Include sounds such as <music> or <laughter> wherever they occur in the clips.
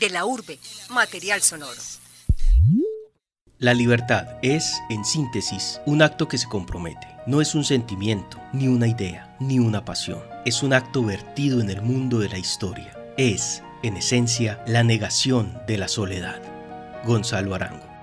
De la urbe, material sonoro. La libertad es, en síntesis, un acto que se compromete. No es un sentimiento, ni una idea, ni una pasión. Es un acto vertido en el mundo de la historia. Es, en esencia, la negación de la soledad. Gonzalo Arango.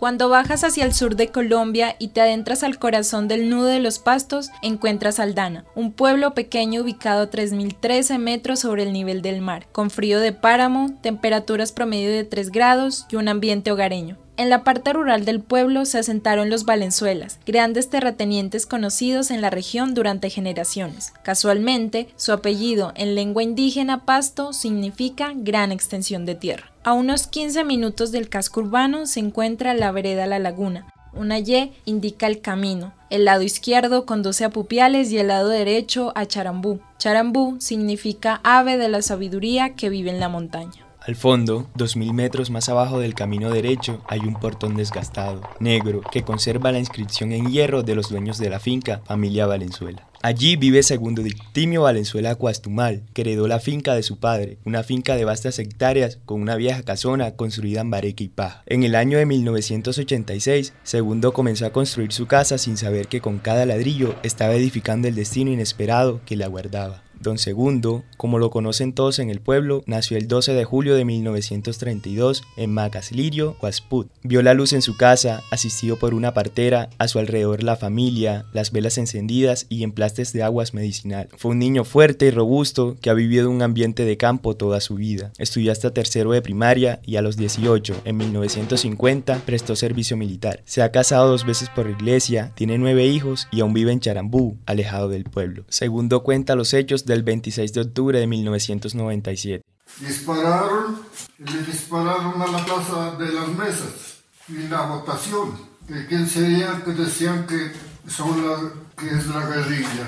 Cuando bajas hacia el sur de Colombia y te adentras al corazón del nudo de los pastos, encuentras Aldana, un pueblo pequeño ubicado a 3.013 metros sobre el nivel del mar, con frío de páramo, temperaturas promedio de 3 grados y un ambiente hogareño. En la parte rural del pueblo se asentaron los Valenzuelas, grandes terratenientes conocidos en la región durante generaciones. Casualmente, su apellido en lengua indígena pasto significa gran extensión de tierra. A unos 15 minutos del casco urbano se encuentra la vereda La Laguna. Una Y indica el camino. El lado izquierdo conduce a Pupiales y el lado derecho a Charambú. Charambú significa ave de la sabiduría que vive en la montaña. Al fondo, 2.000 metros más abajo del camino derecho, hay un portón desgastado, negro, que conserva la inscripción en hierro de los dueños de la finca, familia Valenzuela. Allí vive segundo Dictimio Valenzuela Cuastumal, que heredó la finca de su padre, una finca de vastas hectáreas con una vieja casona construida en bareque y paja. En el año de 1986, Segundo comenzó a construir su casa sin saber que con cada ladrillo estaba edificando el destino inesperado que le aguardaba. Don Segundo, como lo conocen todos en el pueblo, nació el 12 de julio de 1932 en Macaslirio, Huasput. Vio la luz en su casa, asistido por una partera, a su alrededor la familia, las velas encendidas y emplastes de aguas medicinal. Fue un niño fuerte y robusto que ha vivido un ambiente de campo toda su vida. Estudió hasta tercero de primaria y a los 18, en 1950, prestó servicio militar. Se ha casado dos veces por iglesia, tiene nueve hijos y aún vive en Charambú, alejado del pueblo. Segundo cuenta los hechos del 26 de octubre de 1997. Dispararon, le dispararon a la casa de las mesas y la votación. ¿De quién serían que decían que, son la, que es la guerrilla?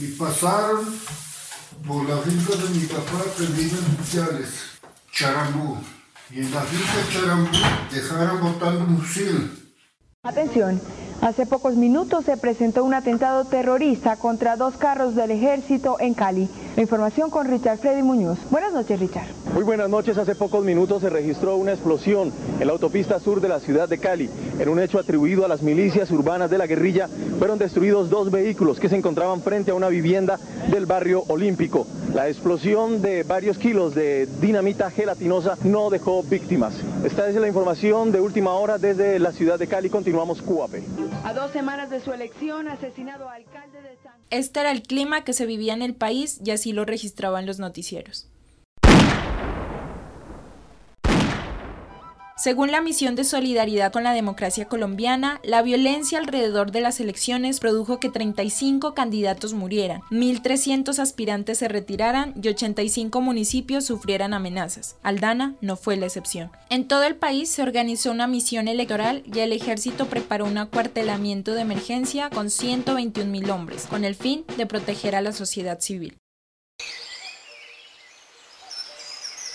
Y pasaron por la finca de mi papá que vive en Charambú. Y en la finca Charambú dejaron botando un fusil. Atención. Hace pocos minutos se presentó un atentado terrorista contra dos carros del ejército en Cali. La información con Richard Freddy Muñoz. Buenas noches, Richard. Muy buenas noches. Hace pocos minutos se registró una explosión en la autopista sur de la ciudad de Cali. En un hecho atribuido a las milicias urbanas de la guerrilla, fueron destruidos dos vehículos que se encontraban frente a una vivienda del barrio Olímpico. La explosión de varios kilos de dinamita gelatinosa no dejó víctimas. Esta es la información de última hora desde la ciudad de Cali. Continuamos Cuape. A dos semanas de su elección, asesinado alcalde de San... Este era el clima que se vivía en el país y así lo registraban los noticieros. Según la misión de solidaridad con la democracia colombiana, la violencia alrededor de las elecciones produjo que 35 candidatos murieran, 1.300 aspirantes se retiraran y 85 municipios sufrieran amenazas. Aldana no fue la excepción. En todo el país se organizó una misión electoral y el ejército preparó un acuartelamiento de emergencia con 121.000 hombres, con el fin de proteger a la sociedad civil.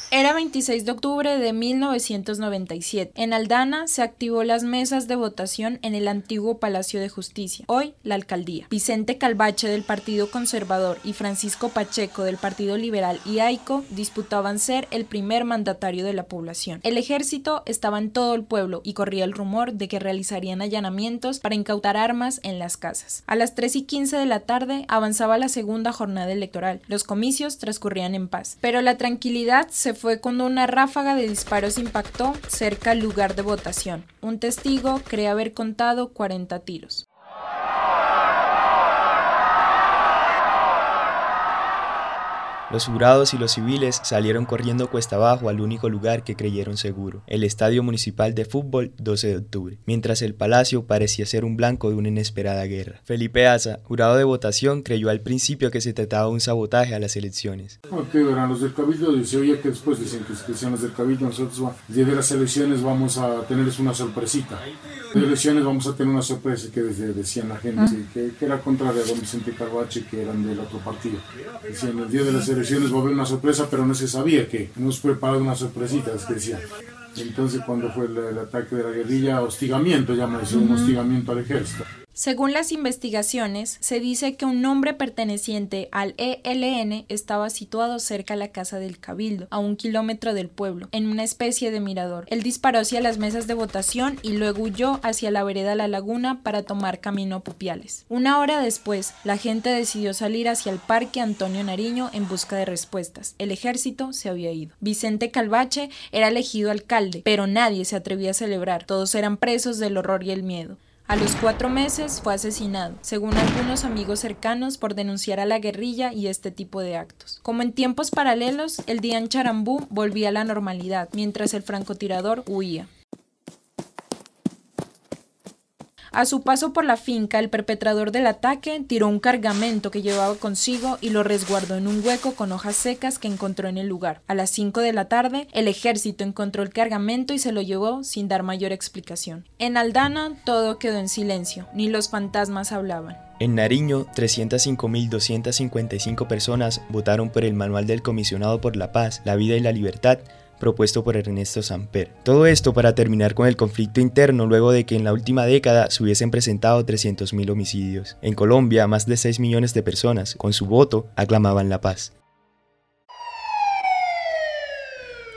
Era 26 de octubre de 1997. En Aldana se activó las mesas de votación en el antiguo Palacio de Justicia, hoy la alcaldía. Vicente Calvache del Partido Conservador y Francisco Pacheco del Partido Liberal y AICO disputaban ser el primer mandatario de la población. El ejército estaba en todo el pueblo y corría el rumor de que realizarían allanamientos para incautar armas en las casas. A las 3 y 15 de la tarde avanzaba la segunda jornada electoral. Los comicios transcurrían en paz, pero la tranquilidad se fue cuando una ráfaga de disparos impactó cerca al lugar de votación. Un testigo cree haber contado 40 tiros. Los jurados y los civiles salieron corriendo cuesta abajo al único lugar que creyeron seguro, el Estadio Municipal de Fútbol 12 de octubre, mientras el palacio parecía ser un blanco de una inesperada guerra. Felipe Asa, jurado de votación, creyó al principio que se trataba de un sabotaje a las elecciones. Porque verán, los del Cabildo, se oye que después dicen que sean los del Cabildo, nosotros el día de las elecciones vamos a tenerles una sorpresita. De elecciones vamos a tener una sorpresa que desde, decían la gente, que, que, era contraria a don Vicente Carvache, que eran del otro partido. Decían, el día de las elecciones va a haber una sorpresa, pero no se sabía que hemos preparado una sorpresita, es que decían. Entonces cuando fue el, el, ataque de la guerrilla, hostigamiento, llaman eso, un hostigamiento al ejército. Según las investigaciones, se dice que un hombre perteneciente al ELN estaba situado cerca de la casa del Cabildo, a un kilómetro del pueblo, en una especie de mirador. Él disparó hacia las mesas de votación y luego huyó hacia la vereda La Laguna para tomar camino a Pupiales. Una hora después, la gente decidió salir hacia el parque Antonio Nariño en busca de respuestas. El ejército se había ido. Vicente Calvache era elegido alcalde, pero nadie se atrevía a celebrar. Todos eran presos del horror y el miedo. A los cuatro meses fue asesinado, según algunos amigos cercanos, por denunciar a la guerrilla y este tipo de actos. Como en tiempos paralelos, el día en Charambú volvía a la normalidad, mientras el francotirador huía. A su paso por la finca, el perpetrador del ataque tiró un cargamento que llevaba consigo y lo resguardó en un hueco con hojas secas que encontró en el lugar. A las 5 de la tarde, el ejército encontró el cargamento y se lo llevó sin dar mayor explicación. En Aldana todo quedó en silencio, ni los fantasmas hablaban. En Nariño, 305.255 personas votaron por el Manual del Comisionado por la Paz, la Vida y la Libertad, propuesto por Ernesto Samper. Todo esto para terminar con el conflicto interno luego de que en la última década se hubiesen presentado 300.000 homicidios. En Colombia, más de 6 millones de personas, con su voto, aclamaban la paz.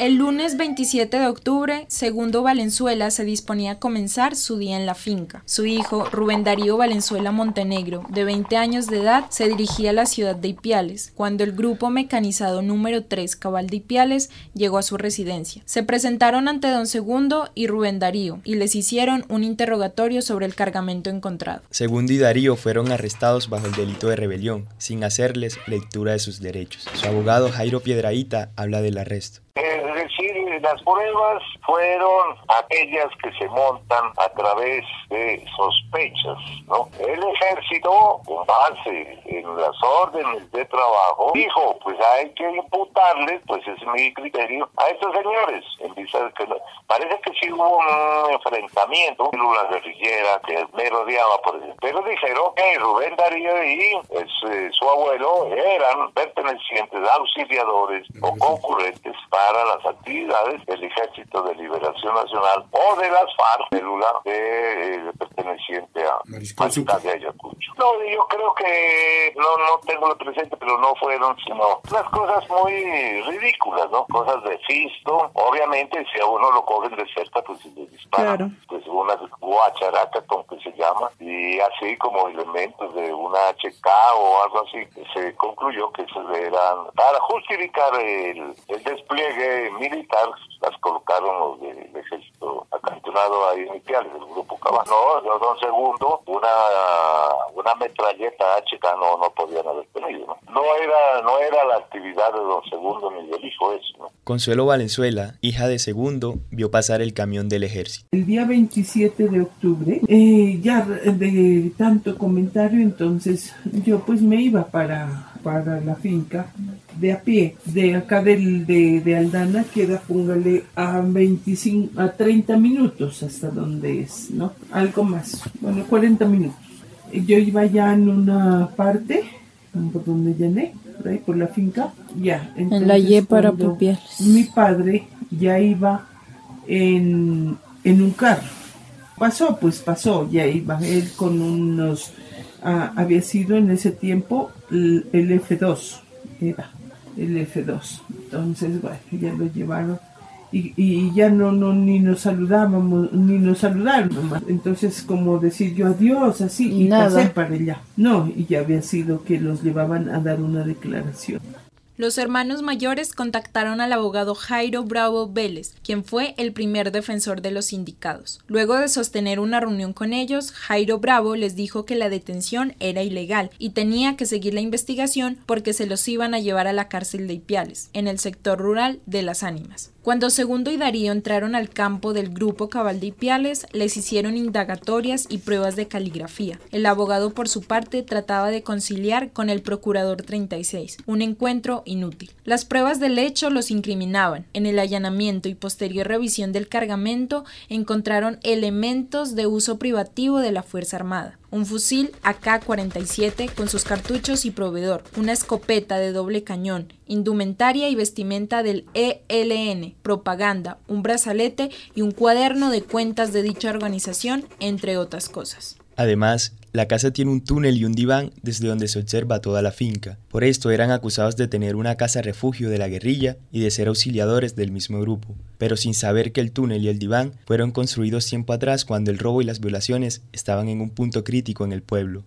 El lunes 27 de octubre, Segundo Valenzuela se disponía a comenzar su día en la finca. Su hijo, Rubén Darío Valenzuela Montenegro, de 20 años de edad, se dirigía a la ciudad de Ipiales, cuando el grupo mecanizado número 3 Cabal de Ipiales llegó a su residencia. Se presentaron ante don Segundo y Rubén Darío y les hicieron un interrogatorio sobre el cargamento encontrado. Segundo y Darío fueron arrestados bajo el delito de rebelión, sin hacerles lectura de sus derechos. Su abogado Jairo Piedraíta habla del arresto. Las pruebas fueron aquellas que se montan a través de sospechas, ¿no? El ejército, con base en las órdenes de trabajo, dijo, pues hay que imputarle, pues es mi criterio, a estos señores, en vista de que parece que sí hubo un enfrentamiento, una guerrillera que me rodeaba, por ejemplo, pero dijeron que Rubén Darío y eh, su abuelo eran pertenecientes, auxiliadores o concurrentes para las actividades del Ejército de Liberación Nacional o de las FARC, célula de, eh, perteneciente a Mariscal de Ayacucho. No, yo creo que no, no tengo lo presente, pero no fueron sino unas cosas muy ridículas, ¿no? Cosas de fisto. Obviamente, si a uno lo cogen de cerca, pues se le disparan. Pues una guacharaca, como que se llama, y así como elementos de una HK o algo así, se concluyó que se eran para justificar el, el despliegue militar, las colocaron los del ejército acantonado ahí en Ipiales, del grupo Cabano. No, don Segundo, una, una metralleta HK no, no podían haber tenido. ¿no? no era no era la actividad de don Segundo ni del hijo eso. ¿no? Consuelo Valenzuela, hija de Segundo, vio pasar el camión del ejército. El día 27 de octubre, eh, ya de tanto comentario, entonces yo pues me iba para para la finca de a pie. De acá del, de, de Aldana queda, póngale, a 25, a 30 minutos hasta donde es, ¿no? Algo más, bueno, 40 minutos. Yo iba ya en una parte, por donde llené, por ahí, por la finca, ya. en la Y para Pupiales. Mi padre ya iba en, en un carro. Pasó, pues pasó, ya iba él con unos ah, había sido en ese tiempo el, el F2, era el F2. Entonces, bueno, ya lo llevaron y, y ya no, no ni nos saludábamos, ni nos saludaron nomás. Entonces, como decir yo adiós, así, y Nada. pasé para allá. No, y ya había sido que los llevaban a dar una declaración. Los hermanos mayores contactaron al abogado Jairo Bravo Vélez, quien fue el primer defensor de los sindicados. Luego de sostener una reunión con ellos, Jairo Bravo les dijo que la detención era ilegal y tenía que seguir la investigación porque se los iban a llevar a la cárcel de Ipiales, en el sector rural de Las Ánimas. Cuando Segundo y Darío entraron al campo del grupo Cabal de Ipiales, les hicieron indagatorias y pruebas de caligrafía. El abogado, por su parte, trataba de conciliar con el procurador 36, un encuentro inútil. Las pruebas del hecho los incriminaban. En el allanamiento y posterior revisión del cargamento encontraron elementos de uso privativo de la Fuerza Armada un fusil AK-47 con sus cartuchos y proveedor, una escopeta de doble cañón, indumentaria y vestimenta del ELN, propaganda, un brazalete y un cuaderno de cuentas de dicha organización, entre otras cosas. Además, La casa tiene un túnel y un diván desde donde se observa toda la finca. Por esto eran acusados de tener una casa refugio de la guerrilla y de ser auxiliadores del mismo grupo, pero sin saber que el túnel y el diván fueron construidos tiempo atrás cuando el robo y las violaciones estaban en un punto crítico en el pueblo.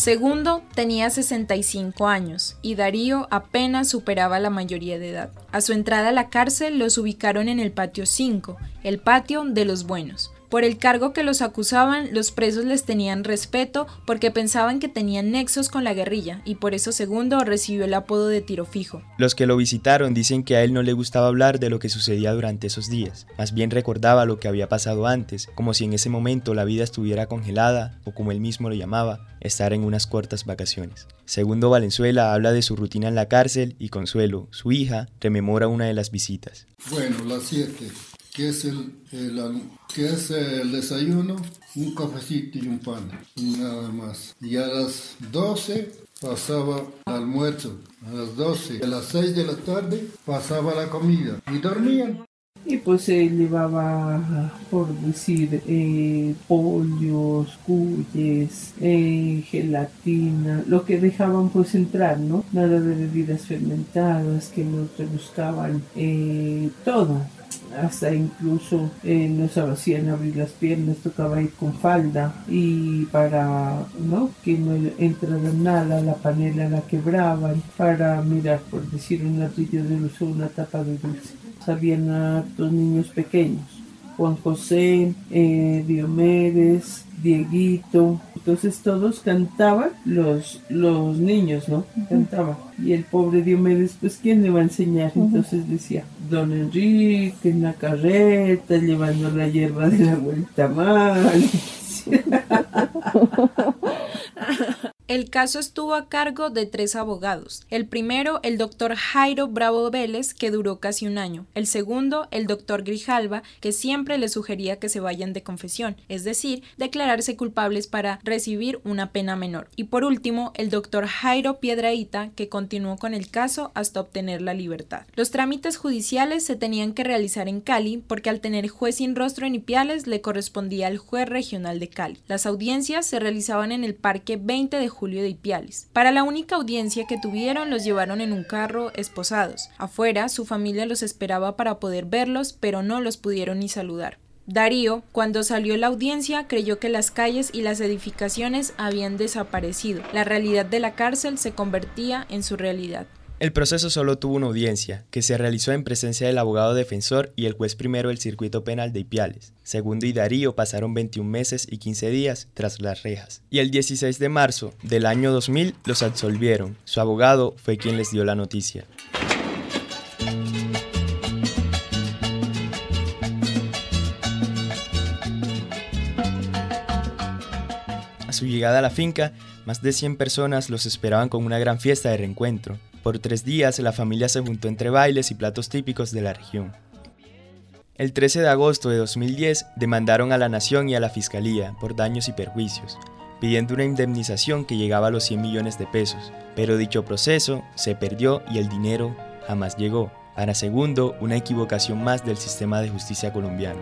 Segundo tenía 65 años y Darío apenas superaba la mayoría de edad. A su entrada a la cárcel los ubicaron en el patio 5, el patio de los buenos. Por el cargo que los acusaban, los presos les tenían respeto porque pensaban que tenían nexos con la guerrilla y por eso Segundo recibió el apodo de tiro fijo. Los que lo visitaron dicen que a él no le gustaba hablar de lo que sucedía durante esos días, más bien recordaba lo que había pasado antes, como si en ese momento la vida estuviera congelada o como él mismo lo llamaba, estar en unas cortas vacaciones. Segundo Valenzuela habla de su rutina en la cárcel y Consuelo, su hija, rememora una de las visitas. Bueno, las 7 que es el, es el desayuno, un cafecito y un pan, nada más. Y a las 12 pasaba el almuerzo, a las 12, a las 6 de la tarde pasaba la comida y dormían. Y pues se llevaba, por decir, eh, pollos, cuyes, eh, gelatina, lo que dejaban pues entrar, ¿no? Nada de bebidas fermentadas que no te buscaban, eh, todo hasta incluso eh, no se hacían abrir las piernas, tocaba ir con falda y para ¿no? que no entrara nada, la panela la quebraban para mirar, por decir un ladrillo de luz o una tapa de dulce. Habían a dos niños pequeños, Juan José, eh, Diomedes, Dieguito. Entonces todos cantaban, los, los niños, ¿no? Cantaban. Y el pobre Diomedes, pues, ¿quién le va a enseñar? Entonces decía, Don Enrique en la carreta, llevando la hierba de la vuelta mal. <laughs> El caso estuvo a cargo de tres abogados. El primero, el doctor Jairo Bravo Vélez, que duró casi un año. El segundo, el doctor Grijalva, que siempre le sugería que se vayan de confesión, es decir, declararse culpables para recibir una pena menor. Y por último, el doctor Jairo Piedraíta, que continuó con el caso hasta obtener la libertad. Los trámites judiciales se tenían que realizar en Cali porque al tener juez sin rostro en Ipiales le correspondía al juez regional de Cali. Las audiencias se realizaban en el Parque 20 de de Ipiales. Para la única audiencia que tuvieron los llevaron en un carro esposados. Afuera su familia los esperaba para poder verlos, pero no los pudieron ni saludar. Darío, cuando salió la audiencia, creyó que las calles y las edificaciones habían desaparecido. La realidad de la cárcel se convertía en su realidad. El proceso solo tuvo una audiencia, que se realizó en presencia del abogado defensor y el juez primero del circuito penal de Ipiales. Segundo y Darío pasaron 21 meses y 15 días tras las rejas. Y el 16 de marzo del año 2000 los absolvieron. Su abogado fue quien les dio la noticia. A su llegada a la finca, más de 100 personas los esperaban con una gran fiesta de reencuentro. Por tres días la familia se juntó entre bailes y platos típicos de la región. El 13 de agosto de 2010 demandaron a la Nación y a la Fiscalía por daños y perjuicios, pidiendo una indemnización que llegaba a los 100 millones de pesos, pero dicho proceso se perdió y el dinero jamás llegó. Para segundo, una equivocación más del sistema de justicia colombiano.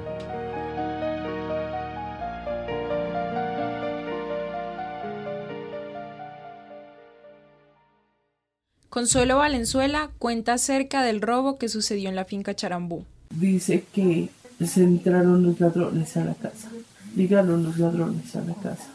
Consuelo Valenzuela cuenta acerca del robo que sucedió en la finca Charambú. Dice que se entraron los ladrones a la casa, llegaron los ladrones a la casa.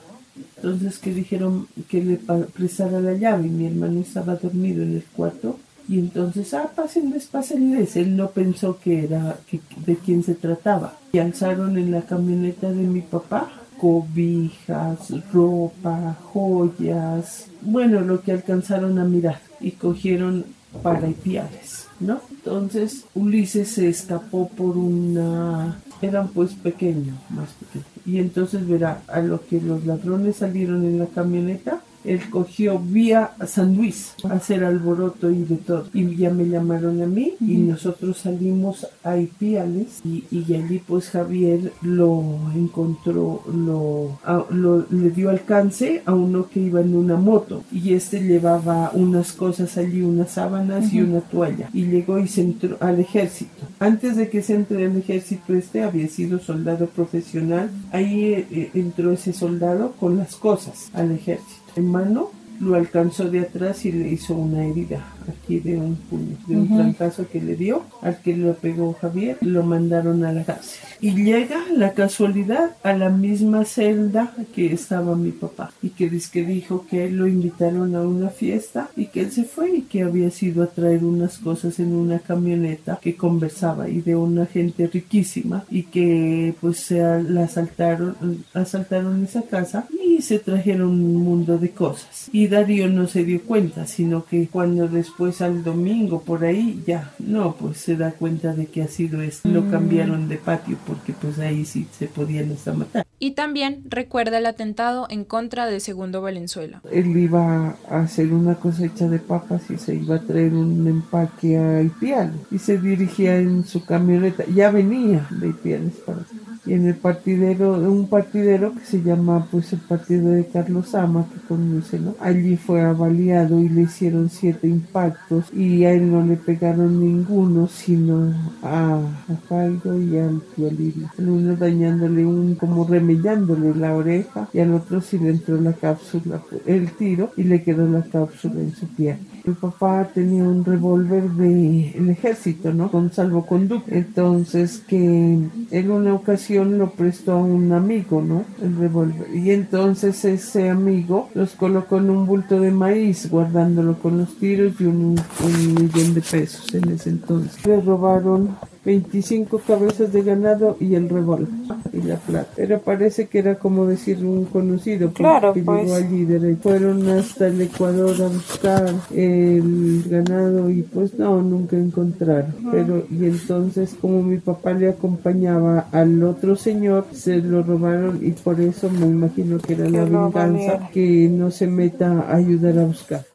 Entonces que dijeron que le prestara la llave y mi hermano estaba dormido en el cuarto y entonces, ah, pásenles, pásenles. Él no pensó que era de quién se trataba. Y alzaron en la camioneta de mi papá cobijas, ropa, joyas, bueno, lo que alcanzaron a mirar y cogieron para Ipiales, ¿no? Entonces Ulises se escapó por una... eran pues pequeños, más pequeños. Y entonces verá, a lo que los ladrones salieron en la camioneta, él cogió vía San Luis a hacer alboroto y de todo. Y ya me llamaron a mí y nosotros salimos a Ipiales y, y allí pues Javier lo encontró, lo, lo, le dio alcance a uno que iba en una moto y este llevaba unas cosas allí, unas sábanas y una toalla y llegó y se entró al ejército. Antes de que se entre al ejército este había sido soldado profesional, ahí eh, entró ese soldado con las cosas al ejército. En mano lo alcanzó de atrás y le hizo una herida aquí de un puño, de un trancazo que le dio al que lo pegó Javier, lo mandaron a la cárcel. Y llega la casualidad a la misma celda que estaba mi papá y que que dijo que lo invitaron a una fiesta y que él se fue y que había sido a traer unas cosas en una camioneta que conversaba y de una gente riquísima y que pues se la asaltaron, asaltaron esa casa y se trajeron un mundo de cosas. Y Darío no se dio cuenta, sino que cuando después al domingo por ahí ya, no, pues se da cuenta de que ha sido esto. Lo mm. cambiaron de patio porque pues ahí sí se podían hasta matar. Y también recuerda el atentado en contra de Segundo Valenzuela. Él iba a hacer una cosecha de papas y se iba a traer un empaque a Ipiales y se dirigía en su camioneta. Ya venía de Ipiales para y en el partidero, un partidero que se llama pues el partido de Carlos Ama, que conoce, ¿no? Allí fue avaliado y le hicieron siete impactos y a él no le pegaron ninguno, sino a, a y al tío El uno dañándole un, como remellándole la oreja y al otro sí le entró la cápsula, el tiro y le quedó la cápsula en su pie. Mi papá tenía un revólver del ejército, ¿no? Con salvoconducto. Entonces que en una ocasión lo prestó a un amigo, ¿no? El revólver. Y entonces ese amigo los colocó en un bulto de maíz, guardándolo con los tiros y un, un millón de pesos en ese entonces. Le robaron 25 cabezas de ganado y el revólver y la plata. Pero parece que era como decir un conocido claro, que pues. llegó allí. Fueron hasta el Ecuador a buscar el ganado y pues no, nunca encontraron. Pero y entonces como mi papá le acompañaba al otro señor, se lo robaron y por eso me imagino que era la venganza que no se meta a ayudar a buscar.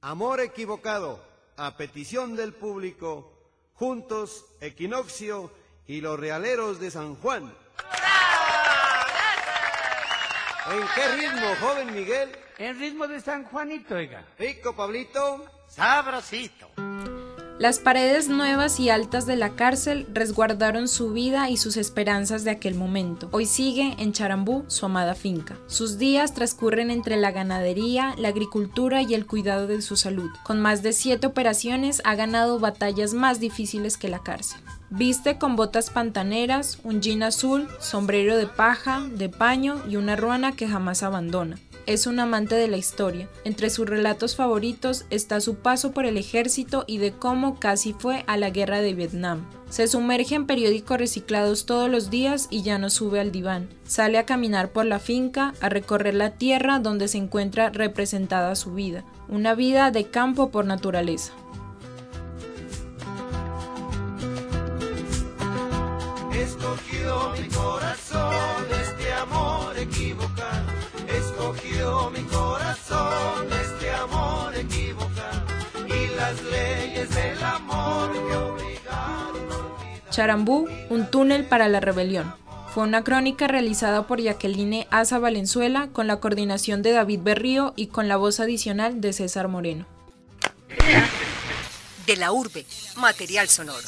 Amor equivocado, a petición del público juntos, Equinoccio y los Realeros de San Juan. ¿En qué ritmo, joven Miguel? En ritmo de San Juanito, oiga. Rico, Pablito. Sabrosito. Las paredes nuevas y altas de la cárcel resguardaron su vida y sus esperanzas de aquel momento. Hoy sigue en Charambú su amada finca. Sus días transcurren entre la ganadería, la agricultura y el cuidado de su salud. Con más de siete operaciones ha ganado batallas más difíciles que la cárcel. Viste con botas pantaneras, un jean azul, sombrero de paja, de paño y una ruana que jamás abandona es un amante de la historia. Entre sus relatos favoritos está su paso por el ejército y de cómo casi fue a la guerra de Vietnam. Se sumerge en periódicos reciclados todos los días y ya no sube al diván. Sale a caminar por la finca, a recorrer la tierra donde se encuentra representada su vida, una vida de campo por naturaleza. Escogido mi corazón este amor equivocado mi corazón este amor equivocado y las leyes del amor que obligaron. Charambú, un túnel para la rebelión. Fue una crónica realizada por Jacqueline Asa Valenzuela con la coordinación de David Berrío y con la voz adicional de César Moreno. De la urbe, material sonoro.